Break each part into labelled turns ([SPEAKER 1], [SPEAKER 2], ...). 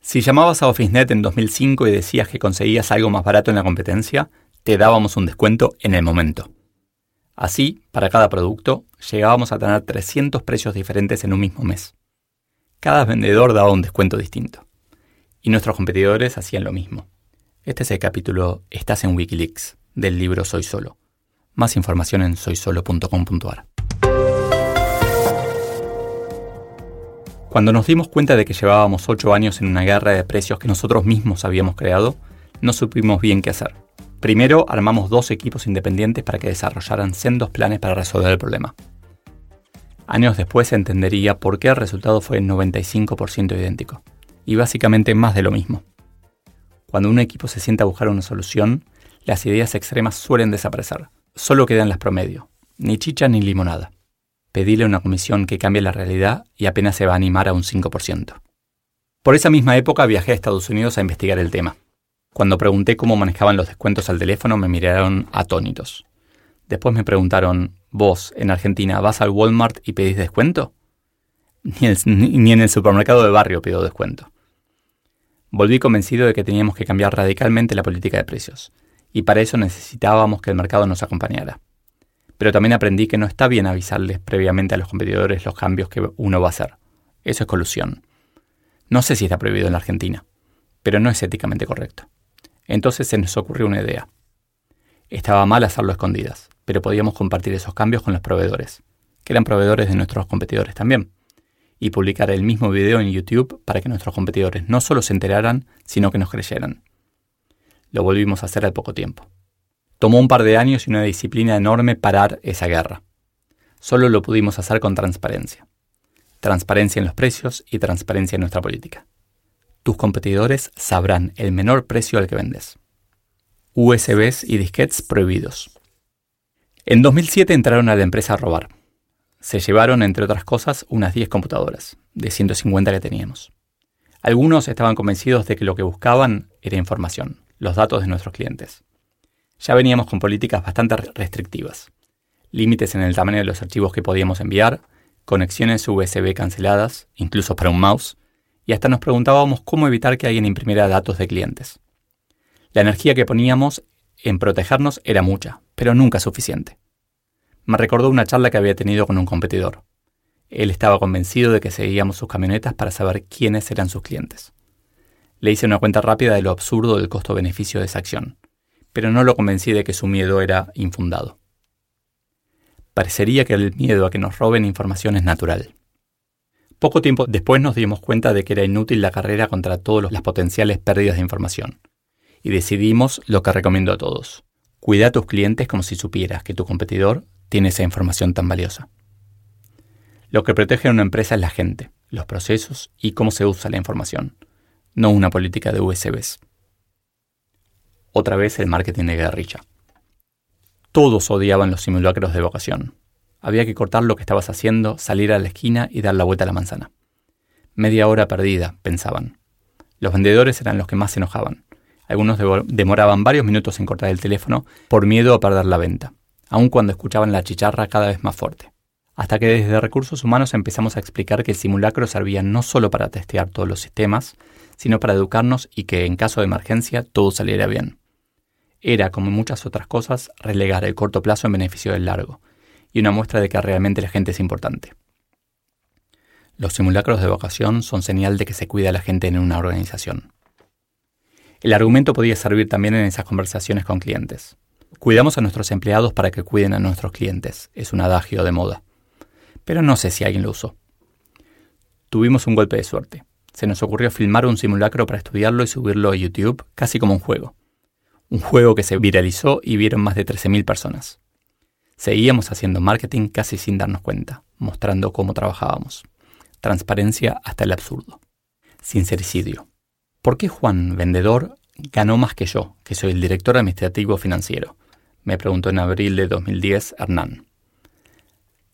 [SPEAKER 1] Si llamabas a OfficeNet en 2005 y decías que conseguías algo más barato en la competencia, te dábamos un descuento en el momento. Así, para cada producto, llegábamos a tener 300 precios diferentes en un mismo mes. Cada vendedor daba un descuento distinto. Y nuestros competidores hacían lo mismo. Este es el capítulo Estás en Wikileaks del libro Soy Solo. Más información en soysolo.com.ar. Cuando nos dimos cuenta de que llevábamos 8 años en una guerra de precios que nosotros mismos habíamos creado, no supimos bien qué hacer. Primero armamos dos equipos independientes para que desarrollaran sendos planes para resolver el problema. Años después se entendería por qué el resultado fue el 95% idéntico, y básicamente más de lo mismo. Cuando un equipo se sienta a buscar una solución, las ideas extremas suelen desaparecer, solo quedan las promedio, ni chicha ni limonada. Pedile una comisión que cambie la realidad y apenas se va a animar a un 5%. Por esa misma época viajé a Estados Unidos a investigar el tema. Cuando pregunté cómo manejaban los descuentos al teléfono me miraron atónitos. Después me preguntaron, ¿vos en Argentina vas al Walmart y pedís descuento? Ni, en el supermercado de barrio pido descuento. Volví convencido de que teníamos que cambiar radicalmente la política de precios, y para eso necesitábamos que el mercado nos acompañara. Pero también aprendí que no está bien avisarles previamente a los competidores los cambios que uno va a hacer. Eso es colusión. No sé si está prohibido en la Argentina, pero no es éticamente correcto. Entonces se nos ocurrió una idea. Estaba mal hacerlo escondidas, pero podíamos compartir esos cambios con los proveedores, que eran proveedores de nuestros competidores también, y publicar el mismo video en YouTube para que nuestros competidores no solo se enteraran, sino que nos creyeran. Lo volvimos a hacer al poco tiempo. Tomó un par de años y una disciplina enorme parar esa guerra. Solo lo pudimos hacer con transparencia. Transparencia en los precios y transparencia en nuestra política tus competidores sabrán el menor precio al que vendes. USBs y disquetes prohibidos. En 2007 entraron a la empresa a robar. Se llevaron, entre otras cosas, unas 10 computadoras, de 150 que teníamos. Algunos estaban convencidos de que lo que buscaban era información, los datos de nuestros clientes. Ya veníamos con políticas bastante restrictivas. Límites en el tamaño de los archivos que podíamos enviar, conexiones USB canceladas, incluso para un mouse, y hasta nos preguntábamos cómo evitar que alguien imprimiera datos de clientes. La energía que poníamos en protegernos era mucha, pero nunca suficiente. Me recordó una charla que había tenido con un competidor. Él estaba convencido de que seguíamos sus camionetas para saber quiénes eran sus clientes. Le hice una cuenta rápida de lo absurdo del costo-beneficio de esa acción, pero no lo convencí de que su miedo era infundado. Parecería que el miedo a que nos roben información es natural. Poco tiempo después nos dimos cuenta de que era inútil la carrera contra todas las potenciales pérdidas de información. Y decidimos lo que recomiendo a todos. Cuida a tus clientes como si supieras que tu competidor tiene esa información tan valiosa. Lo que protege a una empresa es la gente, los procesos y cómo se usa la información, no una política de USBs. Otra vez el marketing de guerrilla. Todos odiaban los simulacros de vocación. Había que cortar lo que estabas haciendo, salir a la esquina y dar la vuelta a la manzana. Media hora perdida, pensaban. Los vendedores eran los que más se enojaban. Algunos demoraban varios minutos en cortar el teléfono por miedo a perder la venta, aun cuando escuchaban la chicharra cada vez más fuerte. Hasta que desde recursos humanos empezamos a explicar que el simulacro servía no solo para testear todos los sistemas, sino para educarnos y que en caso de emergencia todo saliera bien. Era, como muchas otras cosas, relegar el corto plazo en beneficio del largo, y una muestra de que realmente la gente es importante. Los simulacros de vocación son señal de que se cuida a la gente en una organización. El argumento podía servir también en esas conversaciones con clientes. Cuidamos a nuestros empleados para que cuiden a nuestros clientes, es un adagio de moda. Pero no sé si alguien lo usó. Tuvimos un golpe de suerte. Se nos ocurrió filmar un simulacro para estudiarlo y subirlo a YouTube casi como un juego. Un juego que se viralizó y vieron más de 13.000 personas. Seguíamos haciendo marketing casi sin darnos cuenta, mostrando cómo trabajábamos. transparencia hasta el absurdo. Sincericidio. ¿Por qué Juan, vendedor, ganó más que yo, que soy el director administrativo financiero? Me preguntó en abril de 2010 Hernán.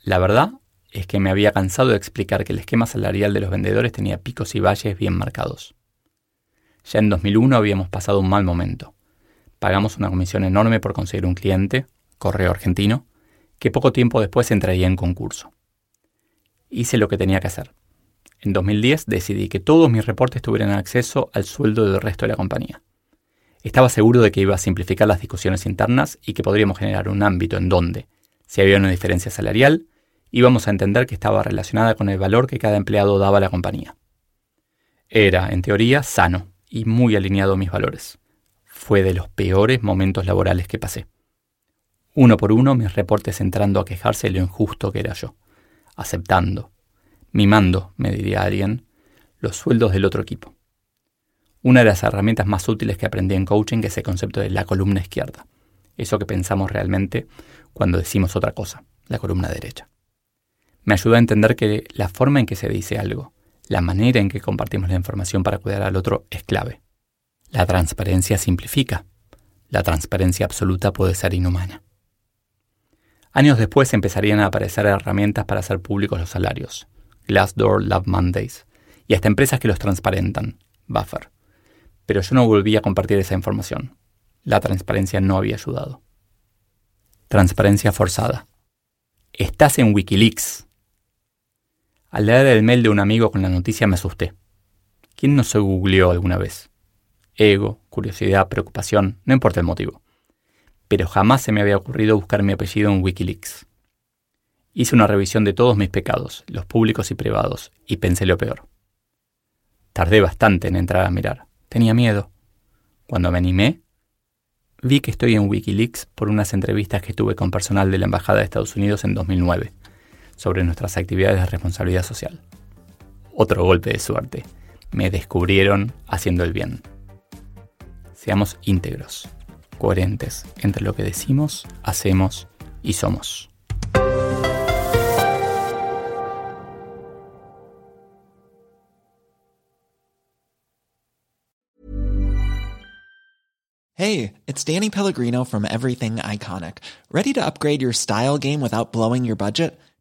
[SPEAKER 1] La verdad es que me había cansado de explicar que el esquema salarial de los vendedores tenía picos y valles bien marcados. Ya en 2001 habíamos pasado un mal momento. Pagamos una comisión enorme por conseguir un cliente, Correo Argentino, que poco tiempo después entraría en concurso. Hice lo que tenía que hacer. En 2010 decidí que todos mis reportes tuvieran acceso al sueldo del resto de la compañía. Estaba seguro de que iba a simplificar las discusiones internas y que podríamos generar un ámbito en donde, si había una diferencia salarial, íbamos a entender que estaba relacionada con el valor que cada empleado daba a la compañía. Era, en teoría, sano y muy alineado a mis valores. Fue de los peores momentos laborales que pasé. Uno por uno mis reportes entrando a quejarse de lo injusto que era yo, aceptando, mimando, me diría alguien, los sueldos del otro equipo. Una de las herramientas más útiles que aprendí en coaching es el concepto de la columna izquierda, eso que pensamos realmente cuando decimos otra cosa, la columna derecha. Me ayudó a entender que la forma en que se dice algo, la manera en que compartimos la información para cuidar al otro es clave. La transparencia simplifica. La transparencia absoluta puede ser inhumana. Años después empezarían a aparecer herramientas para hacer públicos los salarios, Glassdoor, Love Mondays, y hasta empresas que los transparentan, Buffer. Pero yo no volví a compartir esa información. La transparencia no había ayudado. Transparencia forzada. Estás en Wikileaks. Al leer el mail de un amigo con la noticia me asusté. ¿Quién no se googleó alguna vez? Ego, curiosidad, preocupación, no importa el motivo. Pero jamás se me había ocurrido buscar mi apellido en Wikileaks. Hice una revisión de todos mis pecados, los públicos y privados, y pensé lo peor. Tardé bastante en entrar a mirar. Tenía miedo. Cuando me animé, vi que estoy en Wikileaks por unas entrevistas que tuve con personal de la Embajada de Estados Unidos en 2009 sobre nuestras actividades de responsabilidad social. Otro golpe de suerte. Me descubrieron haciendo el bien. Seamos íntegros, coherentes entre lo que decimos, hacemos y somos.
[SPEAKER 2] Hey, it's Danny Pellegrino from Everything Iconic. ¿Ready to upgrade your style game without blowing your budget?